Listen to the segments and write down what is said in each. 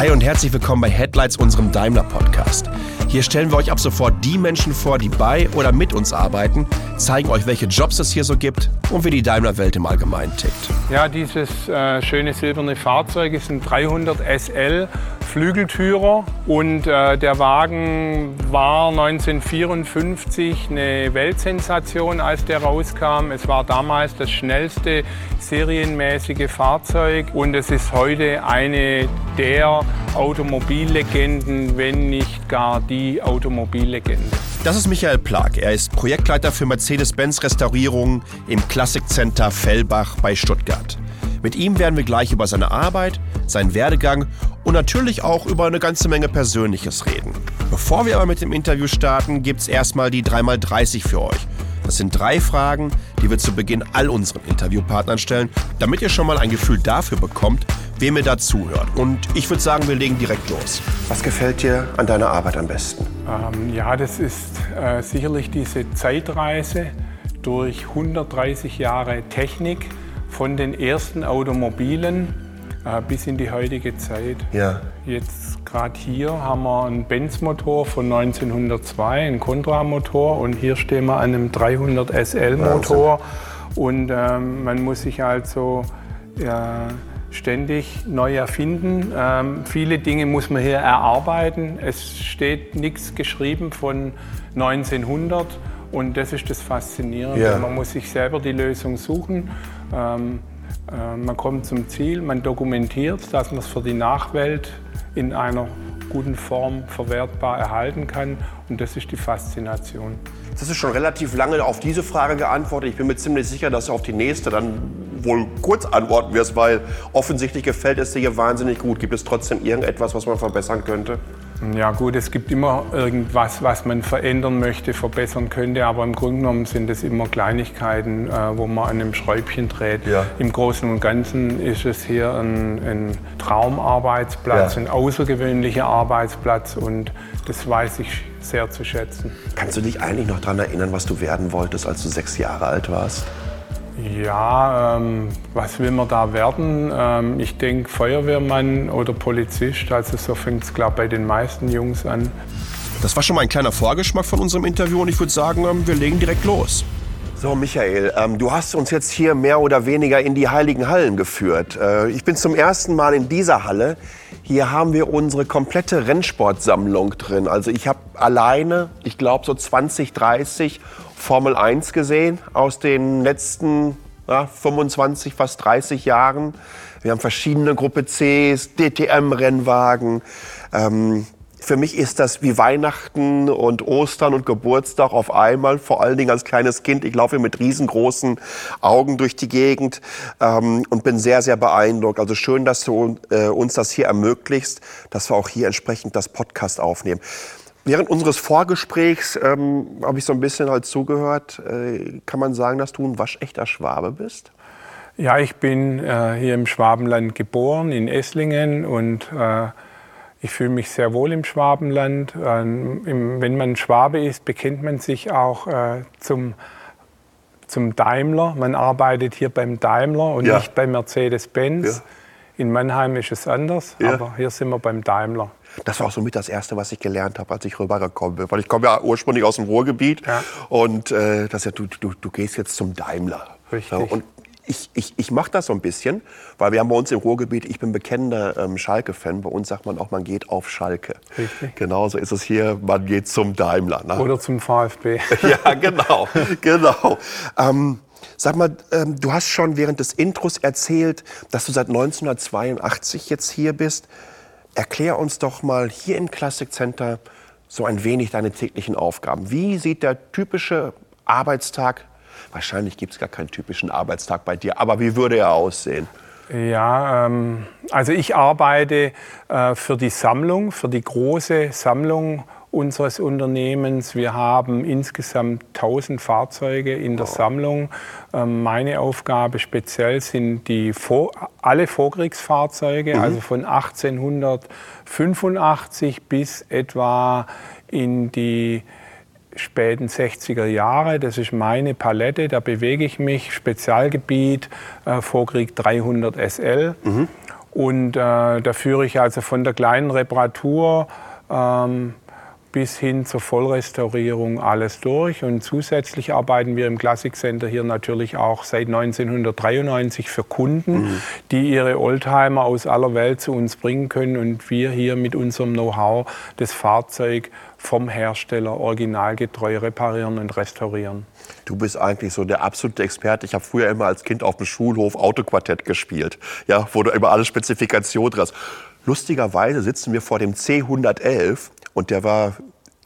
Hi und herzlich willkommen bei Headlights, unserem Daimler-Podcast. Hier stellen wir euch ab sofort die Menschen vor, die bei oder mit uns arbeiten, zeigen euch, welche Jobs es hier so gibt und wie die Daimler-Welt im Allgemeinen tickt. Ja, dieses äh, schöne silberne Fahrzeug ist ein 300 SL Flügeltürer und äh, der Wagen war 1954 eine Weltsensation, als der rauskam. Es war damals das schnellste serienmäßige Fahrzeug und es ist heute eine der Automobillegenden, wenn nicht gar die Automobillegende. Das ist Michael Plag. Er ist Projektleiter für Mercedes-Benz Restaurierungen im Classic Center Fellbach bei Stuttgart. Mit ihm werden wir gleich über seine Arbeit, seinen Werdegang und natürlich auch über eine ganze Menge Persönliches reden. Bevor wir aber mit dem Interview starten, gibt es erstmal die 3x30 für euch. Das sind drei Fragen, die wir zu Beginn all unseren Interviewpartnern stellen, damit ihr schon mal ein Gefühl dafür bekommt, wem ihr dazuhört. Und ich würde sagen, wir legen direkt los. Was gefällt dir an deiner Arbeit am besten? Ähm, ja, das ist äh, sicherlich diese Zeitreise durch 130 Jahre Technik von den ersten Automobilen äh, bis in die heutige Zeit. Ja. Jetzt gerade hier haben wir einen Benz-Motor von 1902, einen Contra-Motor und hier stehen wir an einem 300 SL-Motor und ähm, man muss sich also ja, ständig neu erfinden. Ähm, viele Dinge muss man hier erarbeiten. Es steht nichts geschrieben von 1900 und das ist das Faszinierende. Ja. Man muss sich selber die Lösung suchen. Ähm, äh, man kommt zum Ziel, man dokumentiert, dass man es für die Nachwelt in einer guten Form verwertbar erhalten kann und das ist die Faszination. Das ist schon relativ lange auf diese Frage geantwortet. Ich bin mir ziemlich sicher, dass du auf die nächste dann wohl kurz antworten wirst, weil offensichtlich gefällt es dir hier wahnsinnig gut. Gibt es trotzdem irgendetwas, was man verbessern könnte? Ja gut, es gibt immer irgendwas, was man verändern möchte, verbessern könnte, aber im Grunde genommen sind es immer Kleinigkeiten, äh, wo man an einem Schräubchen dreht. Ja. Im Großen und Ganzen ist es hier ein, ein Traumarbeitsplatz, Ja. ein außergewöhnlicher Arbeitsplatz und das weiß ich sehr zu schätzen. Kannst du dich eigentlich noch daran erinnern, was du werden wolltest, als du sechs Jahre alt warst? Ja, ähm, was will man da werden? Ähm, ich denke Feuerwehrmann oder Polizist, also so fängt es glaube bei den meisten Jungs an. Das war schon mal ein kleiner Vorgeschmack von unserem Interview und ich würde sagen, ähm, wir legen direkt los. So, Michael, ähm, du hast uns jetzt hier mehr oder weniger in die heiligen Hallen geführt. Äh, ich bin zum ersten Mal in dieser Halle. Hier haben wir unsere komplette Rennsportsammlung drin. Also ich habe alleine, ich glaube so 20, 30 Formel 1 gesehen aus den letzten ja, 25, fast 30 Jahren. Wir haben verschiedene Gruppe Cs, DTM-Rennwagen. Ähm, für mich ist das wie Weihnachten und Ostern und Geburtstag auf einmal, vor allen Dingen als kleines Kind. Ich laufe mit riesengroßen Augen durch die Gegend ähm, und bin sehr, sehr beeindruckt. Also schön, dass du äh, uns das hier ermöglicht, dass wir auch hier entsprechend das Podcast aufnehmen. Während unseres Vorgesprächs ähm, habe ich so ein bisschen halt zugehört. Äh, kann man sagen, dass du ein waschechter Schwabe bist? Ja, ich bin äh, hier im Schwabenland geboren, in Esslingen und äh, ich fühle mich sehr wohl im Schwabenland. Ähm, im, wenn man Schwabe ist, bekennt man sich auch äh, zum, zum Daimler. Man arbeitet hier beim Daimler und Ja. nicht bei Mercedes-Benz. Ja. In Mannheim ist es anders, Ja. aber hier sind wir beim Daimler. Das war auch so mit das Erste, was ich gelernt habe, als ich rübergekommen bin. Weil ich komme ja ursprünglich aus dem Ruhrgebiet. Ja. Und äh, das ja, du, du, du gehst jetzt zum Daimler. Richtig. Ja, und ich, ich, ich mache das so ein bisschen, weil wir haben bei uns im Ruhrgebiet, ich bin bekennender ähm, Schalke-Fan. Bei uns sagt man auch, man geht auf Schalke. Richtig. Genauso ist es hier, man geht zum Daimler. Ne? Oder zum VfB. Ja, genau, genau. Ähm, sag mal, ähm, du hast schon während des Intros erzählt, dass du seit 1982 jetzt hier bist. Erklär uns doch mal hier im Classic Center so ein wenig deine täglichen Aufgaben. Wie sieht der typische Arbeitstag? Wahrscheinlich gibt es gar keinen typischen Arbeitstag bei dir, aber wie würde er aussehen? Ja, ähm, also ich arbeite äh, für die Sammlung, für die große Sammlung unseres Unternehmens. Wir haben insgesamt 1000 Fahrzeuge in der Sammlung. Ähm, meine Aufgabe speziell sind die Vor alle Vorkriegsfahrzeuge, also von 1885 bis etwa in die späten 60er Jahre. Das ist meine Palette, da bewege ich mich. Spezialgebiet äh, Vorkrieg 300 SL. Und äh, da führe ich also von der kleinen Reparatur ähm, bis hin zur Vollrestaurierung alles durch. Und zusätzlich arbeiten wir im Classic Center hier natürlich auch seit 1993 für Kunden, mhm. die ihre Oldtimer aus aller Welt zu uns bringen können und wir hier mit unserem Know-how das Fahrzeug vom Hersteller originalgetreu reparieren und restaurieren. Du bist eigentlich so der absolute Experte. Ich habe früher immer als Kind auf dem Schulhof Autoquartett gespielt, ja, wo du immer alle Spezifikationen hast. Lustigerweise sitzen wir vor dem C111 und der war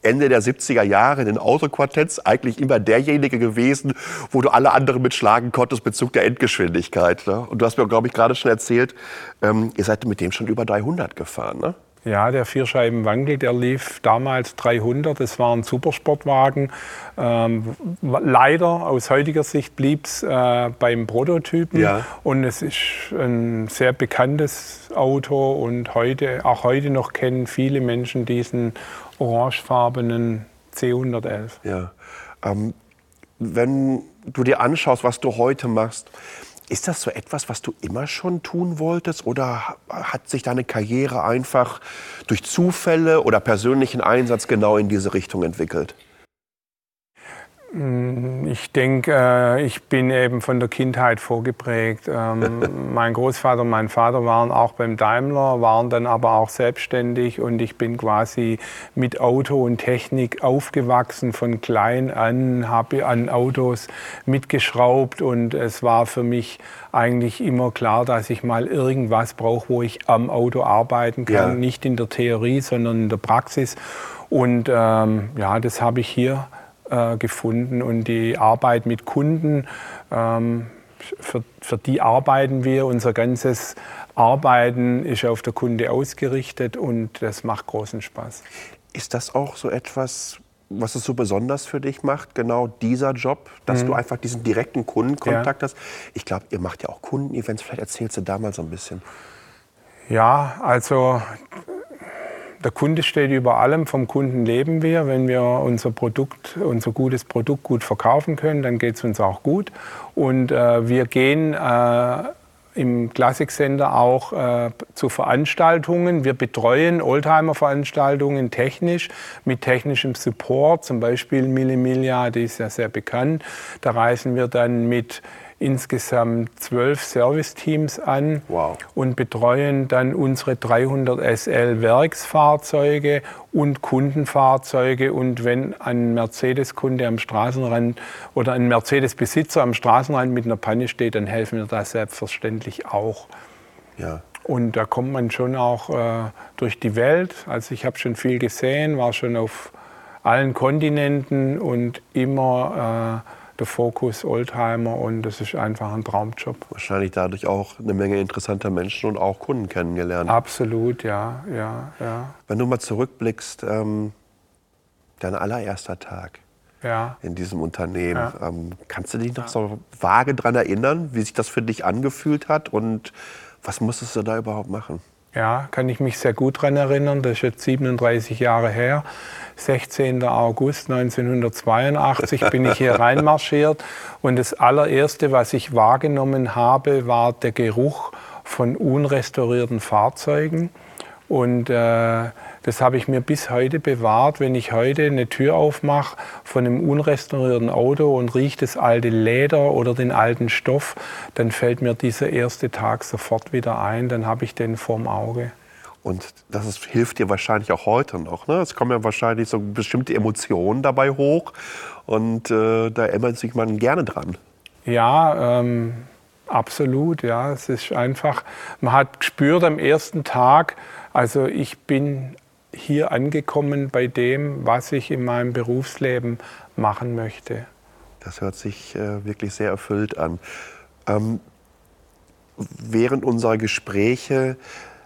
Ende der 70er Jahre in den Autoquartetts eigentlich immer derjenige gewesen, wo du alle anderen mitschlagen konntest Bezug der Endgeschwindigkeit. Ne? Und du hast mir, glaube ich, gerade schon erzählt, ähm, ihr seid mit dem schon über 300 gefahren. Ne? Ja, der Vierscheibenwandel, der lief damals 300. Das war ein Supersportwagen. Ähm, leider aus heutiger Sicht blieb es äh, beim Prototypen. Ja. Und es ist ein sehr bekanntes Auto. Und heute, auch heute noch kennen viele Menschen diesen orangefarbenen C111. Ja. Ähm, wenn du dir anschaust, was du heute machst, ist das so etwas, was du immer schon tun wolltest oder hat sich deine Karriere einfach durch Zufälle oder persönlichen Einsatz genau in diese Richtung entwickelt? Mm, ich denke, äh, ich bin eben von der Kindheit vorgeprägt. Ähm, mein Großvater und mein Vater waren auch beim Daimler, waren dann aber auch selbstständig und ich bin quasi mit Auto und Technik aufgewachsen von klein an, habe an Autos mitgeschraubt und es war für mich eigentlich immer klar, dass ich mal irgendwas brauche, wo ich am Auto arbeiten kann, ja. nicht in der Theorie, sondern in der Praxis. Und ähm, ja, das habe ich hier äh, gefunden und die Arbeit mit Kunden, ähm, für, für die arbeiten wir. Unser ganzes Arbeiten ist auf der Kunde ausgerichtet und das macht großen Spaß. Ist das auch so etwas, was es so besonders für dich macht, genau dieser Job, dass mhm. du einfach diesen direkten Kundenkontakt ja. hast? Ich glaube, ihr macht ja auch Kundenevents. Vielleicht erzählst du da mal so ein bisschen. Ja, also der Kunde steht über allem, vom Kunden leben wir. Wenn wir unser Produkt, unser gutes Produkt gut verkaufen können, dann geht es uns auch gut. Und äh, wir gehen äh, im Classic Center auch äh, zu Veranstaltungen. Wir betreuen Oldtimer-Veranstaltungen technisch mit technischem Support, zum Beispiel Millimilia, die ist ja sehr bekannt. Da reisen wir dann mit insgesamt zwölf Serviceteams an wow. und betreuen dann unsere 300 SL Werksfahrzeuge und Kundenfahrzeuge. Und wenn ein Mercedes-Kunde am Straßenrand oder ein Mercedes-Besitzer am Straßenrand mit einer Panne steht, dann helfen wir da selbstverständlich auch. Ja. Und da kommt man schon auch äh, durch die Welt. Also ich habe schon viel gesehen, war schon auf allen Kontinenten und immer äh, der Fokus Oldtimer und das ist einfach ein Traumjob. Wahrscheinlich dadurch auch eine Menge interessanter Menschen und auch Kunden kennengelernt. Absolut, ja, ja, ja. Wenn du mal zurückblickst, ähm, dein allererster Tag ja. in diesem Unternehmen, ja. ähm, kannst du dich noch ja. so vage daran erinnern, wie sich das für dich angefühlt hat und was musstest du da überhaupt machen? Ja, kann ich mich sehr gut daran erinnern. Das ist jetzt 37 Jahre her. 16. August 1982 bin ich hier reinmarschiert und das allererste, was ich wahrgenommen habe, war der Geruch von unrestaurierten Fahrzeugen. Und äh, das habe ich mir bis heute bewahrt. Wenn ich heute eine Tür aufmache von einem unrestaurierten Auto und rieche das alte Leder oder den alten Stoff, dann fällt mir dieser erste Tag sofort wieder ein. Dann habe ich den vorm Auge. Und das ist, hilft dir wahrscheinlich auch heute noch. Ne? Es kommen ja wahrscheinlich so bestimmte Emotionen dabei hoch und äh, da erinnert sich man gerne dran. Ja, ähm, absolut. Ja, es ist einfach, man hat gespürt am ersten Tag, also ich bin hier angekommen bei dem, was ich in meinem Berufsleben machen möchte. Das hört sich äh, wirklich sehr erfüllt an. Ähm, während unserer Gespräche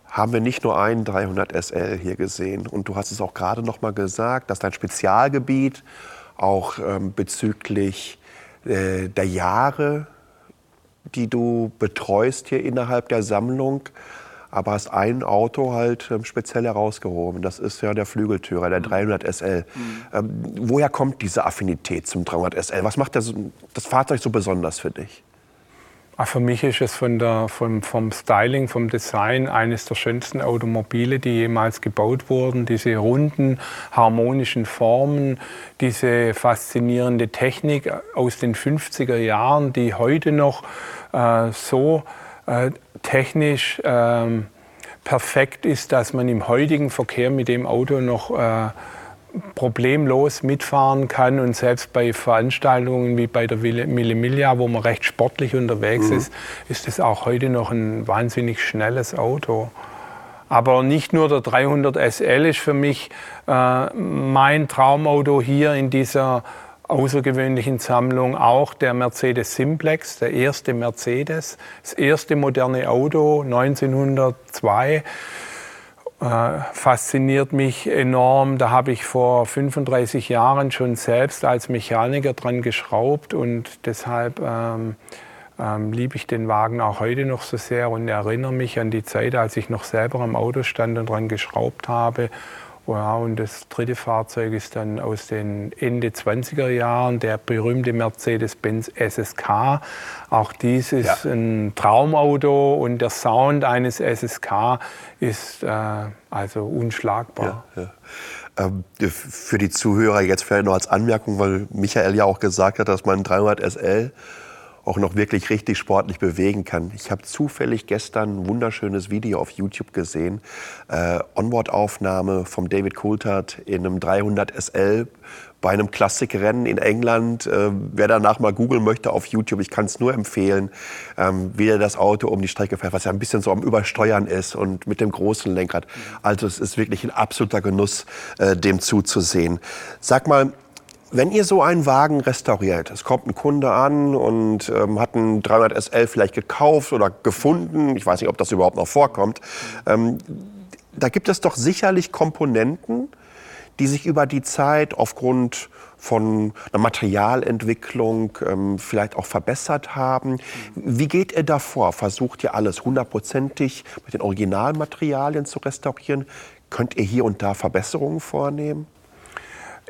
haben wir nicht nur einen 300 SL hier gesehen. Und du hast es auch gerade noch mal gesagt, dass dein Spezialgebiet auch ähm, bezüglich äh, der Jahre, die du betreust hier innerhalb der Sammlung, aber hast ein Auto halt ähm, speziell herausgehoben. Das ist ja der Flügeltürer, der 300 mhm. SL. Mhm. Ähm, woher kommt diese Affinität zum 300 SL? Was macht das, das Fahrzeug so besonders für dich? Ah, für mich ist es von der, vom, vom Styling, vom Design eines der schönsten Automobile, die jemals gebaut wurden. Diese runden, harmonischen Formen, diese faszinierende Technik aus den 50er Jahren, die heute noch äh, so äh, technisch äh, perfekt ist, dass man im heutigen Verkehr mit dem Auto noch äh, problemlos mitfahren kann und selbst bei Veranstaltungen wie bei der Mille Miglia, wo man recht sportlich unterwegs mhm. ist, ist es auch heute noch ein wahnsinnig schnelles Auto. Aber nicht nur der 300 SL ist für mich äh, mein Traumauto hier in dieser außergewöhnlichen Sammlung auch der Mercedes Simplex, der erste Mercedes, das erste moderne Auto 1902 äh, fasziniert mich enorm. Da habe ich vor 35 Jahren schon selbst als Mechaniker dran geschraubt und deshalb ähm, ähm, liebe ich den Wagen auch heute noch so sehr und erinnere mich an die Zeit, als ich noch selber am Auto stand und dran geschraubt habe ja, und das dritte Fahrzeug ist dann aus den Ende 20er Jahren, der berühmte Mercedes-Benz SSK. Auch dies ist ja. ein Traumauto und der Sound eines SSK ist äh, also unschlagbar. Ja. Ähm, für die Zuhörer jetzt vielleicht noch als Anmerkung, weil Michael ja auch gesagt hat, dass man 300 SL auch noch wirklich richtig sportlich bewegen kann. Ich habe zufällig gestern ein wunderschönes Video auf YouTube gesehen. Äh, Onboard-Aufnahme vom David Coulthard in einem 300 SL bei einem Klassikrennen in England. Äh, wer danach mal googeln möchte auf YouTube, ich kann es nur empfehlen, ähm, wie er das Auto um die Strecke fährt, was ja ein bisschen so am Übersteuern ist und mit dem großen Lenkrad. Also es ist wirklich ein absoluter Genuss, äh, dem zuzusehen. Sag mal, wenn ihr so einen Wagen restauriert, es kommt ein Kunde an und ähm, hat einen 300 SL vielleicht gekauft oder gefunden, ich weiß nicht, ob das überhaupt noch vorkommt, ähm, da gibt es doch sicherlich Komponenten, die sich über die Zeit aufgrund von einer Materialentwicklung ähm, vielleicht auch verbessert haben. Wie geht ihr davor? Versucht ihr alles hundertprozentig mit den Originalmaterialien zu restaurieren? Könnt ihr hier und da Verbesserungen vornehmen?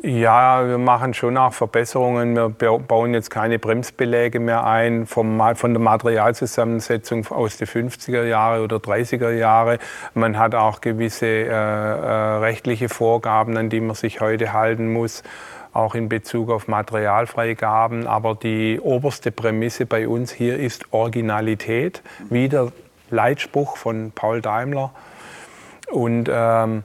Ja, wir machen schon auch Verbesserungen. Wir bauen jetzt keine Bremsbeläge mehr ein vom, von der Materialzusammensetzung aus den 50er Jahre oder 30er Jahre. Man hat auch gewisse äh, äh, rechtliche Vorgaben, an die man sich heute halten muss auch in Bezug auf Materialfreigaben. Aber die oberste Prämisse bei uns hier ist Originalität, wie der Leitspruch von Paul Daimler. Und ähm,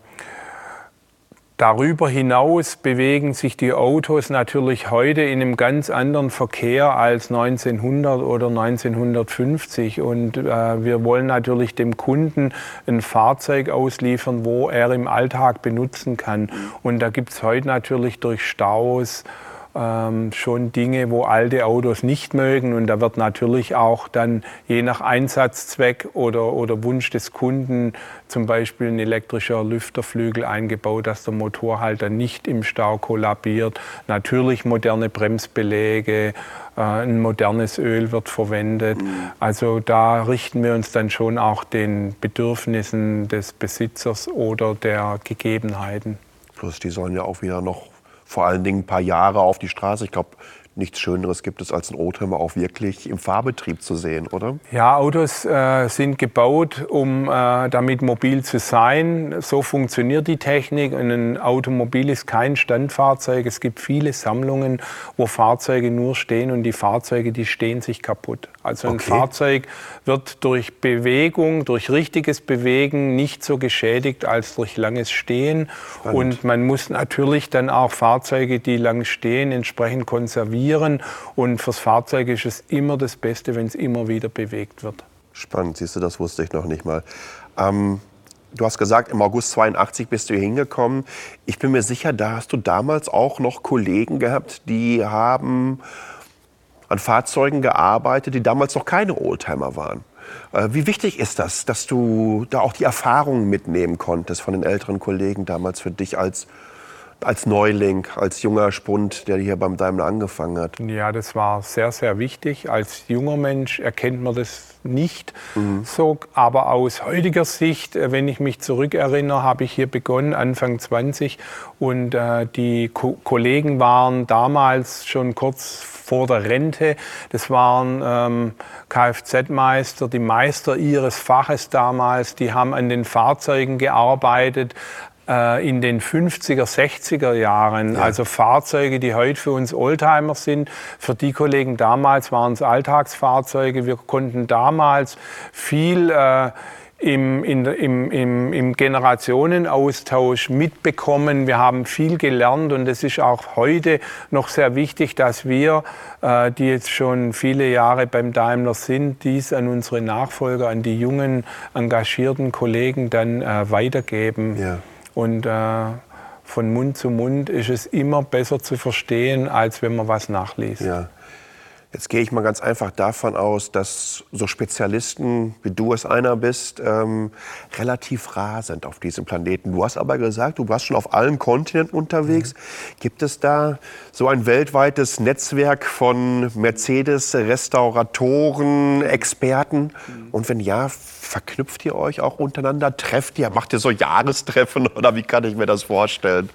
Darüber hinaus bewegen sich die Autos natürlich heute in einem ganz anderen Verkehr als 1900 oder 1950. Und äh, wir wollen natürlich dem Kunden ein Fahrzeug ausliefern, wo er im Alltag benutzen kann. Und da gibt es heute natürlich durch Staus, ähm, schon Dinge, wo alte Autos nicht mögen. Und da wird natürlich auch dann je nach Einsatzzweck oder, oder Wunsch des Kunden zum Beispiel ein elektrischer Lüfterflügel eingebaut, dass der Motorhalter nicht im Stau kollabiert. Natürlich moderne Bremsbeläge, äh, ein modernes Öl wird verwendet. Mhm. Also da richten wir uns dann schon auch den Bedürfnissen des Besitzers oder der Gegebenheiten. Plus die sollen ja auch wieder noch vor allen Dingen ein paar Jahre auf die Straße. Ich glaube, nichts Schöneres gibt es, als einen Oldtimer auch wirklich im Fahrbetrieb zu sehen, oder? Ja, Autos äh, sind gebaut, um äh, damit mobil zu sein. So funktioniert die Technik. Und ein Automobil ist kein Standfahrzeug. Es gibt viele Sammlungen, wo Fahrzeuge nur stehen und die Fahrzeuge, die stehen sich kaputt. Also ein okay. Fahrzeug wird durch Bewegung, durch richtiges Bewegen nicht so geschädigt als durch langes Stehen. Spannend. Und man muss natürlich dann auch Fahrzeuge, die lang stehen, entsprechend konservieren kontrollieren. Und fürs Fahrzeug ist es immer das Beste, wenn es immer wieder bewegt wird. Spannend, siehst du, das wusste ich noch nicht mal. Ähm, du hast gesagt, im August 82 bist du hier hingekommen. Ich bin mir sicher, da hast du damals auch noch Kollegen gehabt, die haben an Fahrzeugen gearbeitet, die damals noch keine Oldtimer waren. Äh, wie wichtig ist das, dass du da auch die Erfahrungen mitnehmen konntest von den älteren Kollegen damals für dich als als Neuling, als junger Spund, der hier beim Daimler angefangen hat? Ja, das war sehr, sehr wichtig. Als junger Mensch erkennt man das nicht mhm. so. Aber aus heutiger Sicht, äh, wenn ich mich zurückerinnere, habe ich hier begonnen, Anfang 20. Und äh, die Ko Kollegen waren damals schon kurz vor der Rente. Das waren ähm, Kfz-Meister, die Meister ihres Faches damals. Die haben an den Fahrzeugen gearbeitet, in den 50er, 60er Jahren. Ja. Also Fahrzeuge, die heute für uns Oldtimer sind. Für die Kollegen damals waren es Alltagsfahrzeuge. Wir konnten damals viel äh, im, in, im, im, im Generationenaustausch mitbekommen. Wir haben viel gelernt und es ist auch heute noch sehr wichtig, dass wir, äh, die jetzt schon viele Jahre beim Daimler sind, dies an unsere Nachfolger, an die jungen, engagierten Kollegen dann äh, weitergeben. Ja. Und äh, von Mund zu Mund ist es immer besser zu verstehen, als wenn man was nachliest. Ja. Jetzt gehe ich mal ganz einfach davon aus, dass so Spezialisten, wie du es einer bist, ähm, relativ rar sind auf diesem Planeten. Du hast aber gesagt, du warst schon auf allen Kontinenten unterwegs. Mhm. Gibt es da so ein weltweites Netzwerk von Mercedes-Restauratoren, Experten? Mhm. Und wenn ja, verknüpft ihr euch auch untereinander? Trefft ihr? Macht ihr so Jahrestreffen oder wie kann ich mir das vorstellen?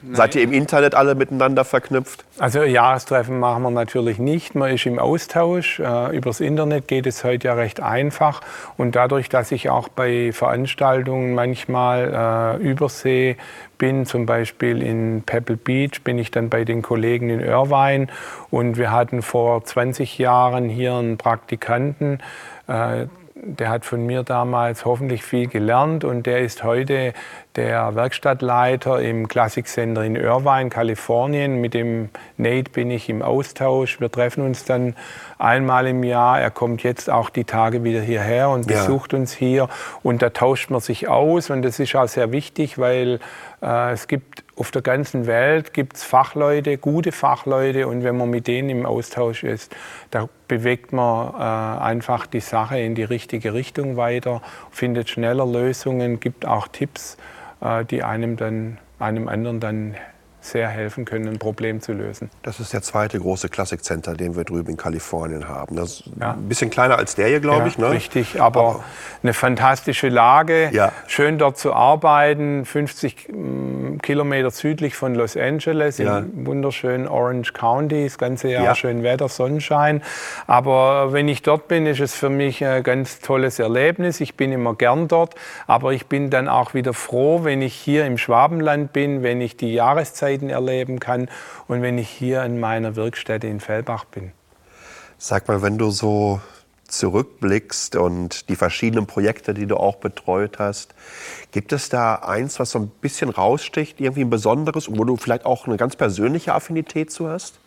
Nein. Seid ihr im Internet alle miteinander verknüpft? Also Jahrestreffen machen wir natürlich nicht. Man ist im Austausch. Äh, übers Internet geht es heute ja recht einfach. Und dadurch, dass ich auch bei Veranstaltungen manchmal äh, übersee bin, zum Beispiel in Pebble Beach, bin ich dann bei den Kollegen in Irvine. Und wir hatten vor 20 Jahren hier einen Praktikanten, äh, der hat von mir damals hoffentlich viel gelernt und der ist heute der Werkstattleiter im Classic Center in Irvine, Kalifornien. Mit dem Nate bin ich im Austausch. Wir treffen uns dann einmal im Jahr. Er kommt jetzt auch die Tage wieder hierher und besucht ja. uns hier. Und da tauscht man sich aus. Und das ist auch sehr wichtig, weil äh, es gibt auf der ganzen Welt gibt's Fachleute, gute Fachleute. Und wenn man mit denen im Austausch ist, da bewegt man äh, einfach die Sache in die richtige Richtung weiter, findet schneller Lösungen, gibt auch Tipps, die einem dann einem anderen dann sehr helfen können, ein Problem zu lösen. Das ist der zweite große Classic Center, den wir drüben in Kalifornien haben. Das ist ja. ein bisschen kleiner als der hier, glaube ja, ich. Ne? Richtig, aber, aber, eine fantastische Lage. Ja. Schön dort zu arbeiten. 50 mm, Kilometer südlich von Los Angeles im wunderschönen Orange County. Das ganze Jahr schön Wetter, Sonnenschein. Aber wenn ich dort bin, ist es für mich ein ganz tolles Erlebnis. Ich bin immer gern dort. Aber ich bin dann auch wieder froh, wenn ich hier im Schwabenland bin, wenn ich die Jahreszeit Zeiten erleben kann und wenn ich hier in meiner Wirkstätte in Fellbach bin. Sag mal, wenn du so zurückblickst und die verschiedenen Projekte, die du auch betreut hast, gibt es da eins, was so ein bisschen raussticht, irgendwie ein besonderes, wo du vielleicht auch eine ganz persönliche Affinität zu hast?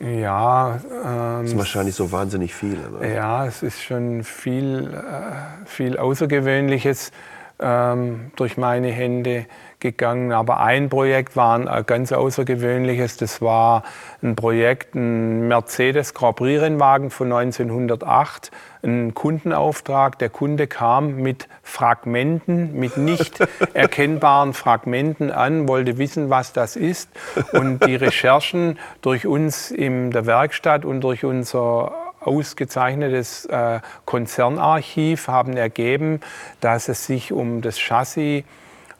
Ja. Ähm, das ist wahrscheinlich so wahnsinnig viel. Ne? Ja, es ist schon viel, äh, viel Außergewöhnliches ähm, durch meine Hände gegangen. Aber ein Projekt war ein ganz außergewöhnliches. Das war ein Projekt, ein Mercedes Grand Prix Rennwagen von 1908. Ein Kundenauftrag. Der Kunde kam mit Fragmenten, mit nicht erkennbaren Fragmenten an, wollte wissen, was das ist. Und die Recherchen durch uns in der Werkstatt und durch unser ausgezeichnetes äh, Konzernarchiv haben ergeben, dass es sich um das Chassis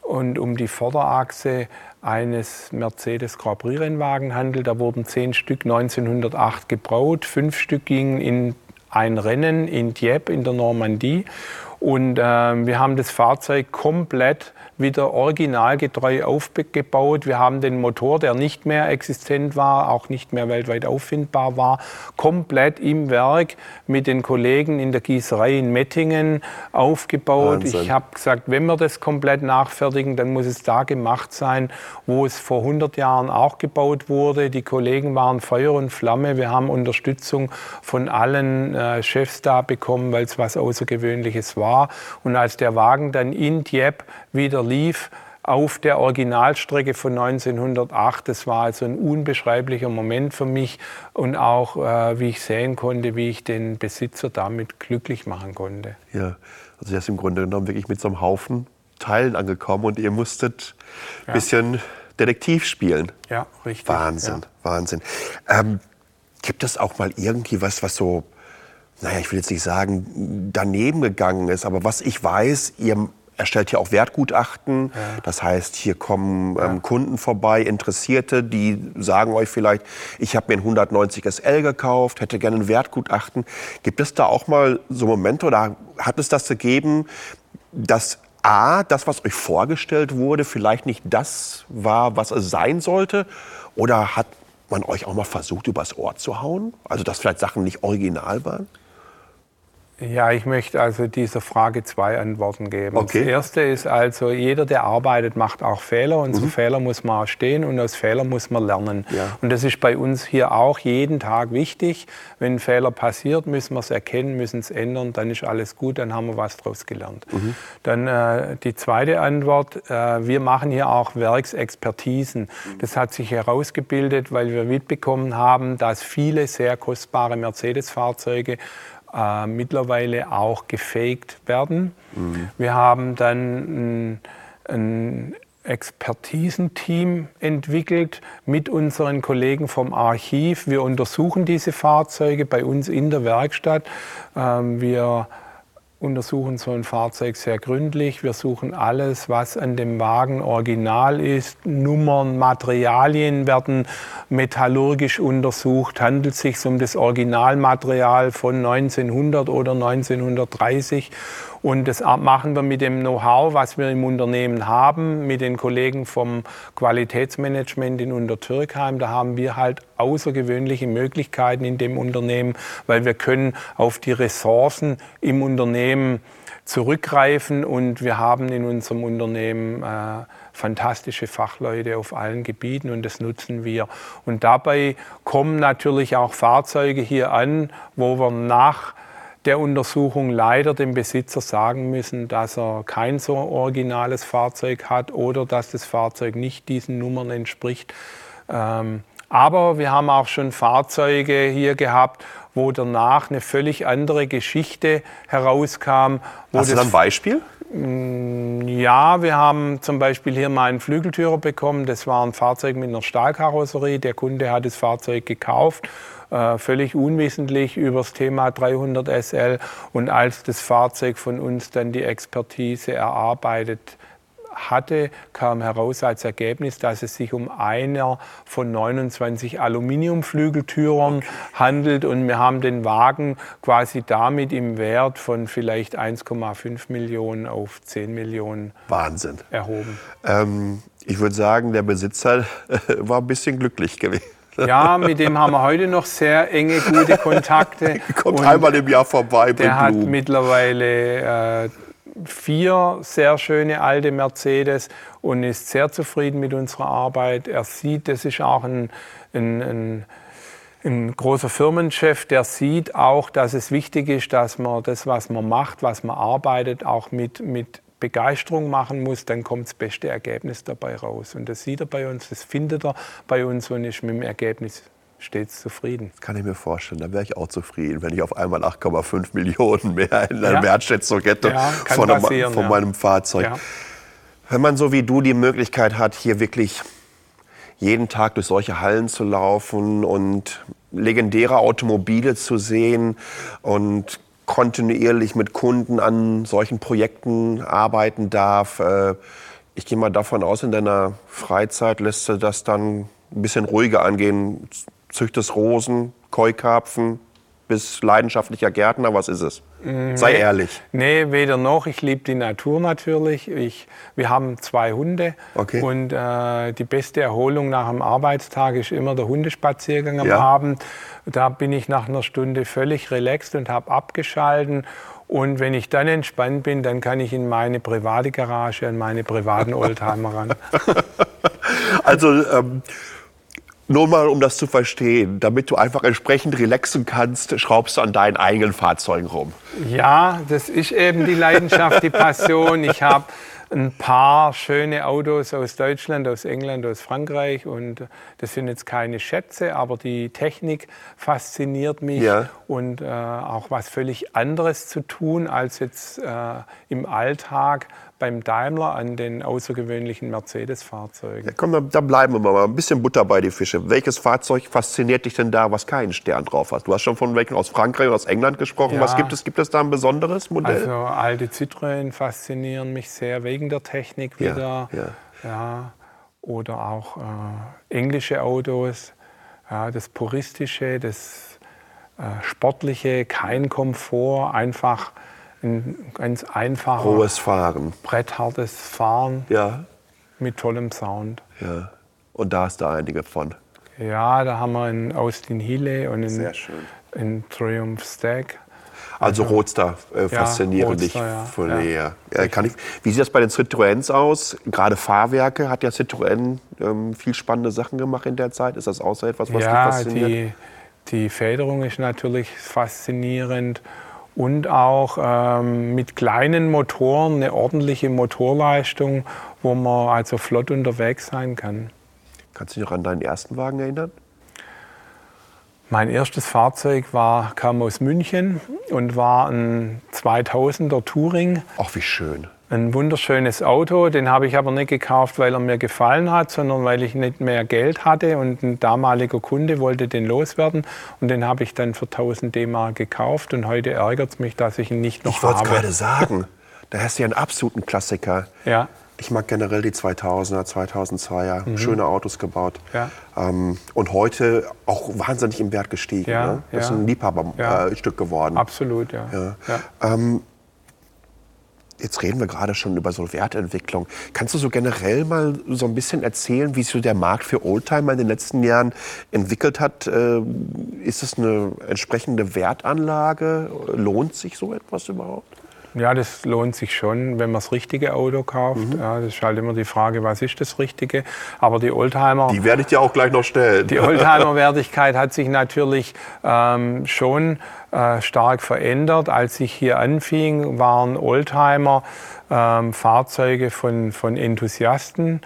und um die Vorderachse eines Mercedes Grand Prix Rennwagen handelt. Da wurden zehn Stück 1908 gebaut, fünf Stück gingen in ein Rennen in Dieppe in der Normandie und äh, wir haben das Fahrzeug komplett wieder originalgetreu aufgebaut. Wir haben den Motor, der nicht mehr existent war, auch nicht mehr weltweit auffindbar war, komplett im Werk mit den Kollegen in der Gießerei in Mettingen aufgebaut. Wahnsinn. Ich habe gesagt, wenn wir das komplett nachfertigen, dann muss es da gemacht sein, wo es vor 100 Jahren auch gebaut wurde. Die Kollegen waren Feuer und Flamme. Wir haben Unterstützung von allen äh, Chefs da bekommen, weil es was Außergewöhnliches war. Und als der Wagen dann in Dieppe wieder lief auf der Originalstrecke von 1908. Das war also ein unbeschreiblicher Moment für mich und auch, äh, wie ich sehen konnte, wie ich den Besitzer damit glücklich machen konnte. Ja, also er ist im Grunde genommen wirklich mit so einem Haufen Teilen angekommen und ihr musstet ein ja. bisschen Detektiv spielen. Ja, richtig. Wahnsinn, ja. Wahnsinn. Ähm, gibt es auch mal irgendwie was, was so, naja, ich will jetzt nicht sagen, daneben gegangen ist, aber was ich weiß, ihr erstellt hier auch Wertgutachten. Ja. Das heißt, hier kommen ähm, Kunden vorbei, Interessierte, die sagen euch vielleicht, ich habe mir ein 190 SL gekauft, hätte gerne ein Wertgutachten. Gibt es da auch mal so Momente oder hat es das gegeben, dass A, das, was euch vorgestellt wurde, vielleicht nicht das war, was es sein sollte? Oder hat man euch auch mal versucht, übers Ohr zu hauen? Also, dass vielleicht Sachen nicht original waren? Ja, ich möchte also dieser Frage zwei Antworten geben. Okay. Das erste ist also, jeder, der arbeitet, macht auch Fehler und mhm. zu Fehler muss man stehen und aus Fehlern muss man lernen. Ja. Und das ist bei uns hier auch jeden Tag wichtig. Wenn ein Fehler passiert, müssen wir es erkennen, müssen es ändern, dann ist alles gut, dann haben wir was daraus gelernt. Mhm. Dann äh, die zweite Antwort, äh, wir machen hier auch Werksexpertisen. Das hat sich herausgebildet, weil wir mitbekommen haben, dass viele sehr kostbare Mercedes-Fahrzeuge äh, mittlerweile auch gefaked werden. Mhm. Wir haben dann ein, ein Expertisenteam entwickelt mit unseren Kollegen vom Archiv. Wir untersuchen diese Fahrzeuge bei uns in der Werkstatt. Ähm, wir untersuchen so ein Fahrzeug sehr gründlich. Wir suchen alles, was an dem Wagen original ist. Nummern, Materialien werden metallurgisch untersucht. Handelt es sich um das Originalmaterial von 1900 oder 1930? Und das machen wir mit dem Know-how, was wir im Unternehmen haben, mit den Kollegen vom Qualitätsmanagement in Untertürkheim. Da haben wir halt außergewöhnliche Möglichkeiten in dem Unternehmen, weil wir können auf die Ressourcen im Unternehmen zurückgreifen und wir haben in unserem Unternehmen äh, fantastische Fachleute auf allen Gebieten und das nutzen wir. Und dabei kommen natürlich auch Fahrzeuge hier an, wo wir nach der Untersuchung leider dem Besitzer sagen müssen, dass er kein so originales Fahrzeug hat oder dass das Fahrzeug nicht diesen Nummern entspricht. Ähm, aber wir haben auch schon Fahrzeuge hier gehabt, wo danach eine völlig andere Geschichte herauskam. Hast du da ein Beispiel? Mm, ja, wir haben zum Beispiel hier mal einen Flügeltürer bekommen. Das war ein Fahrzeug mit einer Stahlkarosserie. Der Kunde hat das Fahrzeug gekauft äh, völlig unwissentlich über das Thema 300 SL. Und als das Fahrzeug von uns dann die Expertise erarbeitet hatte, kam heraus als Ergebnis, dass es sich um einer von 29 Aluminiumflügeltürern handelt und wir haben den Wagen quasi damit im Wert von vielleicht 1,5 Millionen auf 10 Millionen Wahnsinn. erhoben. Ähm, ich würde sagen, der Besitzer war ein bisschen glücklich gewesen. Ja, mit dem haben wir heute noch sehr enge, gute Kontakte. Kommt und einmal im Jahr vorbei. Der hat mittlerweile äh, vier sehr schöne alte Mercedes und ist sehr zufrieden mit unserer Arbeit. Er sieht, das ist auch ein, ein, ein ein großer Firmenchef, der sieht auch, dass es wichtig ist, dass man das, was man macht, was man arbeitet, auch mit, mit Begeisterung machen muss, dann kommt das beste Ergebnis dabei raus. Und das sieht er bei uns, das findet er bei uns und ist mit dem Ergebnis stets zufrieden. Das kann ich mir vorstellen. Da wäre ich auch zufrieden, wenn ich auf einmal 8,5 Millionen mehr in der ja. Wertschätzung hätte ja, von, einem, von ja. meinem Fahrzeug. Wenn man so wie du die Möglichkeit hat, hier wirklich jeden Tag durch solche Hallen zu laufen und legendäre Automobile zu sehen und kontinuierlich mit Kunden an solchen Projekten arbeiten darf. Äh, ich gehe mal davon aus, in deiner Freizeit lässt du das dann ein bisschen ruhiger angehen. Züchtest Rosen, Keukarpfen, bist leidenschaftlicher Gärtner. Was ist es? Nee, Sei ehrlich. Nee, weder noch. Ich liebe die Natur natürlich. Ich, wir haben zwei Hunde. Okay. Und äh, die beste Erholung nach einem Arbeitstag ist immer der Hundespaziergang am ja. Abend. Da bin ich nach einer Stunde völlig relaxed und habe abgeschalten. Und wenn ich dann entspannt bin, dann kann ich in meine private Garage, in meine privaten Oldtimer ran. Also ähm, nur mal, um das zu verstehen, damit du einfach entsprechend relaxen kannst, schraubst du an deinen eigenen Fahrzeugen rum. Ja, das ist eben die Leidenschaft, die Passion. Ich habe ein paar schöne Autos aus Deutschland, aus England, aus Frankreich und das sind jetzt keine Schätze, aber die Technik fasziniert mich ja. und äh, auch was völlig anderes zu tun als jetzt äh, im Alltag beim Daimler an den außergewöhnlichen Mercedes-Fahrzeugen. Ja, komm, da bleiben wir mal. Ein bisschen Butter bei die Fische. Welches Fahrzeug fasziniert dich denn da, was keinen Stern drauf hat? Du hast schon von welchen aus Frankreich oder aus England gesprochen. Ja. Was gibt es? Gibt es da ein besonderes Modell? Also alte Citroën faszinieren mich sehr wegen der Technik wieder. Ja, ja. Oder auch äh, englische Autos. Das Puristische, das äh, Sportliche, kein Komfort, einfach ein ganz einfacher, Hohes Fahren. bretthartes Fahren ja. mit tollem Sound. Ja. Und da hast du einige von. Ja, da haben wir einen Austin Healey und einen, einen Triumph Stack. Also, also Roadster äh, faszinieren dich ja. von ja. näher. Ja, kann ich, wie sieht das bei den Citroëns aus? Gerade Fahrwerke hat ja Citroën ähm, viel spannende Sachen gemacht in der Zeit. Ist das auch so etwas, was ja, dich fasziniert? Die, die Federung ist natürlich faszinierend und auch ähm, mit kleinen Motoren eine ordentliche Motorleistung, wo man also flott unterwegs sein kann. Kannst du dich noch an deinen ersten Wagen erinnern? Mein erstes Fahrzeug war, kam aus München und war ein 2000er Touring. Ach, wie schön ein wunderschönes Auto. Den habe ich aber nicht gekauft, weil er mir gefallen hat, sondern weil ich nicht mehr Geld hatte und ein damaliger Kunde wollte den loswerden. Und den habe ich dann für 1000 D-Mark gekauft. Und heute ärgert es mich, dass ich ihn nicht noch ich habe. Ich wollte es gerade sagen. Da hast du ja einen absoluten Klassiker. Ja. Ich mag generell die 2000er, 2002er. Mhm. Schöne Autos gebaut. Ja. Ähm, und heute auch wahnsinnig im Wert gestiegen. Ja, ne? Das ja. ist ein Liebhaberstück äh, geworden. Absolut, ja. ja. Ähm, Jetzt reden wir gerade schon über so Wertentwicklung. Kannst du so generell mal so ein bisschen erzählen, wie sich so der Markt für Oldtimer in den letzten Jahren entwickelt hat? Äh, ist es eine entsprechende Wertanlage? Lohnt sich so etwas überhaupt? Ja, das lohnt sich schon, wenn man das richtige Auto kauft. Mhm. Ja, das ist halt immer die Frage, was ist das Richtige. Aber die Oldtimer. Die werde ich dir auch gleich noch stellen. Die Oldtimer-Wertigkeit hat sich natürlich ähm, schon äh, stark verändert. Als ich hier anfing, waren Oldtimer ähm, Fahrzeuge von, von Enthusiasten.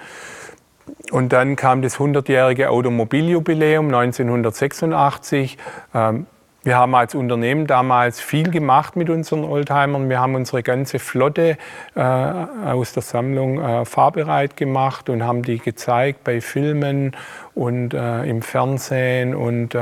Und dann kam das 100-jährige Automobiljubiläum 1986. Ähm, wir haben als Unternehmen damals viel gemacht mit unseren Oldtimern. Wir haben unsere ganze Flotte äh, aus der Sammlung äh, fahrbereit gemacht und haben die gezeigt bei Filmen und äh, im Fernsehen und äh,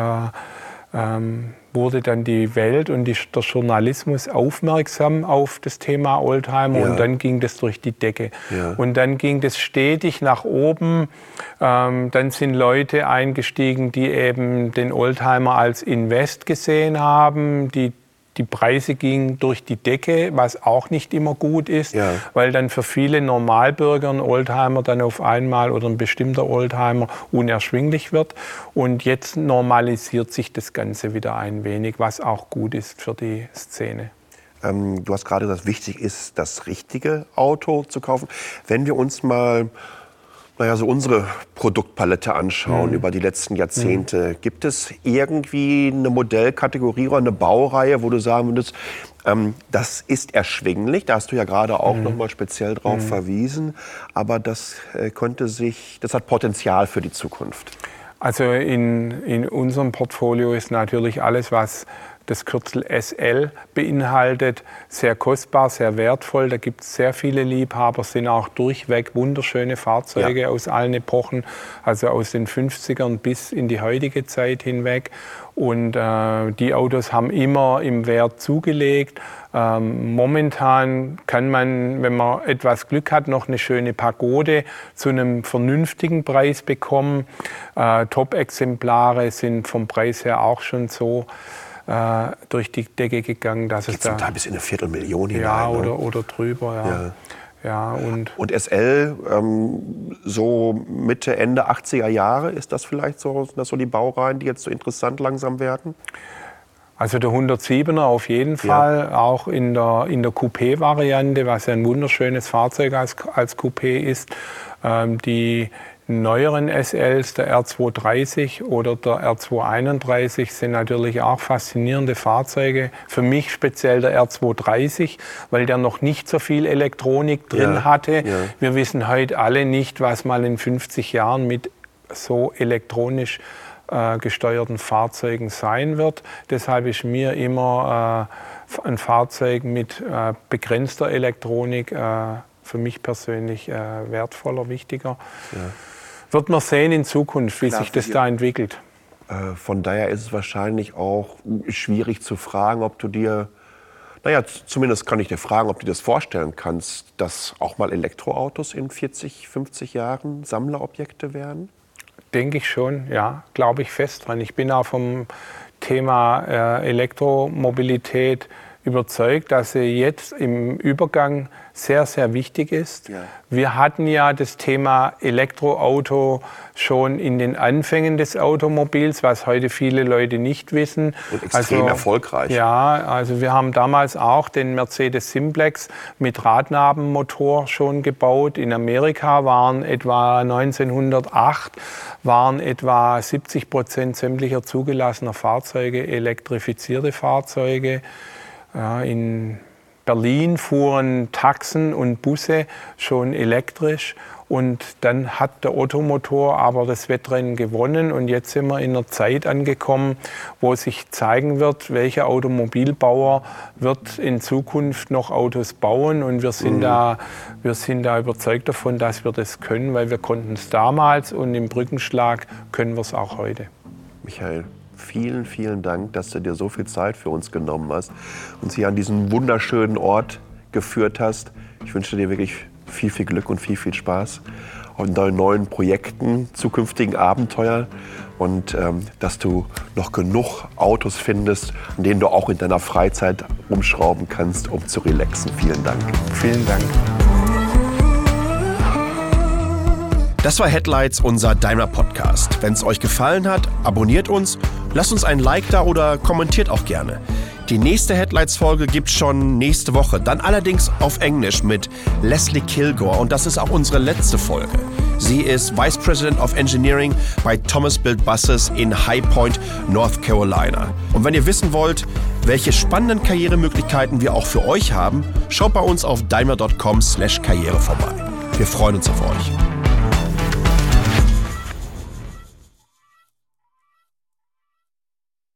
ähm, wurde dann die Welt und die, der Journalismus aufmerksam auf das Thema Oldtimer ja. und dann ging das durch die Decke. Ja. Und dann ging das stetig nach oben. Ähm, dann sind Leute eingestiegen, die eben den Oldtimer als Invest gesehen haben, die die Preise gingen durch die Decke, was auch nicht immer gut ist, ja. weil dann für viele Normalbürger ein Oldtimer dann auf einmal oder ein bestimmter Oldtimer unerschwinglich wird. Und jetzt normalisiert sich das Ganze wieder ein wenig, was auch gut ist für die Szene. Ähm, du hast gerade gesagt, wichtig ist, das richtige Auto zu kaufen. Wenn wir uns mal naja, so unsere Produktpalette anschauen mhm. über die letzten Jahrzehnte, mhm. gibt es irgendwie eine Modellkategorie oder eine Baureihe, wo du sagen würdest, ähm, das ist erschwinglich, da hast du ja gerade auch mhm. nochmal speziell drauf mhm. verwiesen, aber das äh, könnte sich, das hat Potenzial für die Zukunft. Also in, in unserem Portfolio ist natürlich alles, was das Kürzel SL beinhaltet. Sehr kostbar, sehr wertvoll. Da gibt es sehr viele Liebhaber, sind auch durchweg wunderschöne Fahrzeuge ja. aus allen Epochen, also aus den 50ern bis in die heutige Zeit hinweg. Und äh, die Autos haben immer im Wert zugelegt. Ähm, momentan kann man, wenn man etwas Glück hat, noch eine schöne Pagode zu einem vernünftigen Preis bekommen. Äh, Top-Exemplare sind vom Preis her auch schon so äh, durch die Decke gegangen, dass Geht es da zum Teil bis in eine Viertelmillion hinein. Ja, oder, ne? oder drüber, ja. ja. Ja, und, und SL, ähm, so Mitte, Ende 80er Jahre, ist das vielleicht so, das so die Baureihen, die jetzt so interessant langsam werden? Also der 107er auf jeden Fall, ja. auch in der, in der Coupé-Variante, was ja ein wunderschönes Fahrzeug als, als Coupé ist. Ähm, die neueren SLs, der R230 oder der R231, sind natürlich auch faszinierende Fahrzeuge. Für mich speziell der R230, weil der noch nicht so viel Elektronik drin ja, hatte. Ja. Wir wissen heute alle nicht, was mal in 50 Jahren mit so elektronisch äh, gesteuerten Fahrzeugen sein wird. Deshalb ist mir immer äh, ein Fahrzeug mit äh, begrenzter Elektronik äh, für mich persönlich äh, wertvoller, wichtiger. Ja. Wird man sehen in Zukunft, wie Klar, sich das da entwickelt. Äh, von daher ist es wahrscheinlich auch schwierig zu fragen, ob du dir, naja, zumindest kann ich dir fragen, ob du dir das vorstellen kannst, dass auch mal Elektroautos in 40, 50 Jahren Sammlerobjekte werden? Denke ich schon, ja, glaube ich fest dran. Ich bin auch vom Thema äh, Elektromobilität überzeugt, dass sie jetzt im Übergang sehr, sehr wichtig ist. Ja. Wir hatten ja das Thema Elektroauto schon in den Anfängen des Automobils, was heute viele Leute nicht wissen. Und extrem also, erfolgreich. Ja, also wir haben damals auch den Mercedes Simplex mit Radnabenmotor schon gebaut. In Amerika waren etwa 1908 waren etwa 70 Prozent sämtlicher zugelassener Fahrzeuge elektrifizierte Fahrzeuge. In Berlin fuhren Taxen und Busse schon elektrisch und dann hat der Ottomotor aber das Wettrennen gewonnen und jetzt sind wir in einer Zeit angekommen, wo sich zeigen wird, welcher Automobilbauer wird in Zukunft noch Autos bauen und wir sind, mhm. da, wir sind da überzeugt davon, dass wir das können, weil wir konnten es damals und im Brückenschlag können wir es auch heute. Michael, vielen, vielen Dank, dass du dir so viel Zeit für uns genommen hast und sie an diesen wunderschönen Ort geführt hast. Ich wünsche dir wirklich viel, viel Glück und viel, viel Spaß in deinen neuen Projekten, zukünftigen Abenteuern und ähm, dass du noch genug Autos findest, an denen du auch in deiner Freizeit umschrauben kannst, um zu relaxen. Vielen Dank. Vielen Dank. Das war Headlights, unser Daimler Podcast. Wenn es euch gefallen hat, abonniert uns, lasst uns ein Like da oder kommentiert auch gerne. Die nächste Headlights-Folge gibt schon nächste Woche, dann allerdings auf Englisch mit Leslie Kilgore und das ist auch unsere letzte Folge. Sie ist Vice President of Engineering bei Thomas Build Buses in High Point, North Carolina. Und wenn ihr wissen wollt, welche spannenden Karrieremöglichkeiten wir auch für euch haben, schaut bei uns auf daimler.com/karriere vorbei. Wir freuen uns auf euch.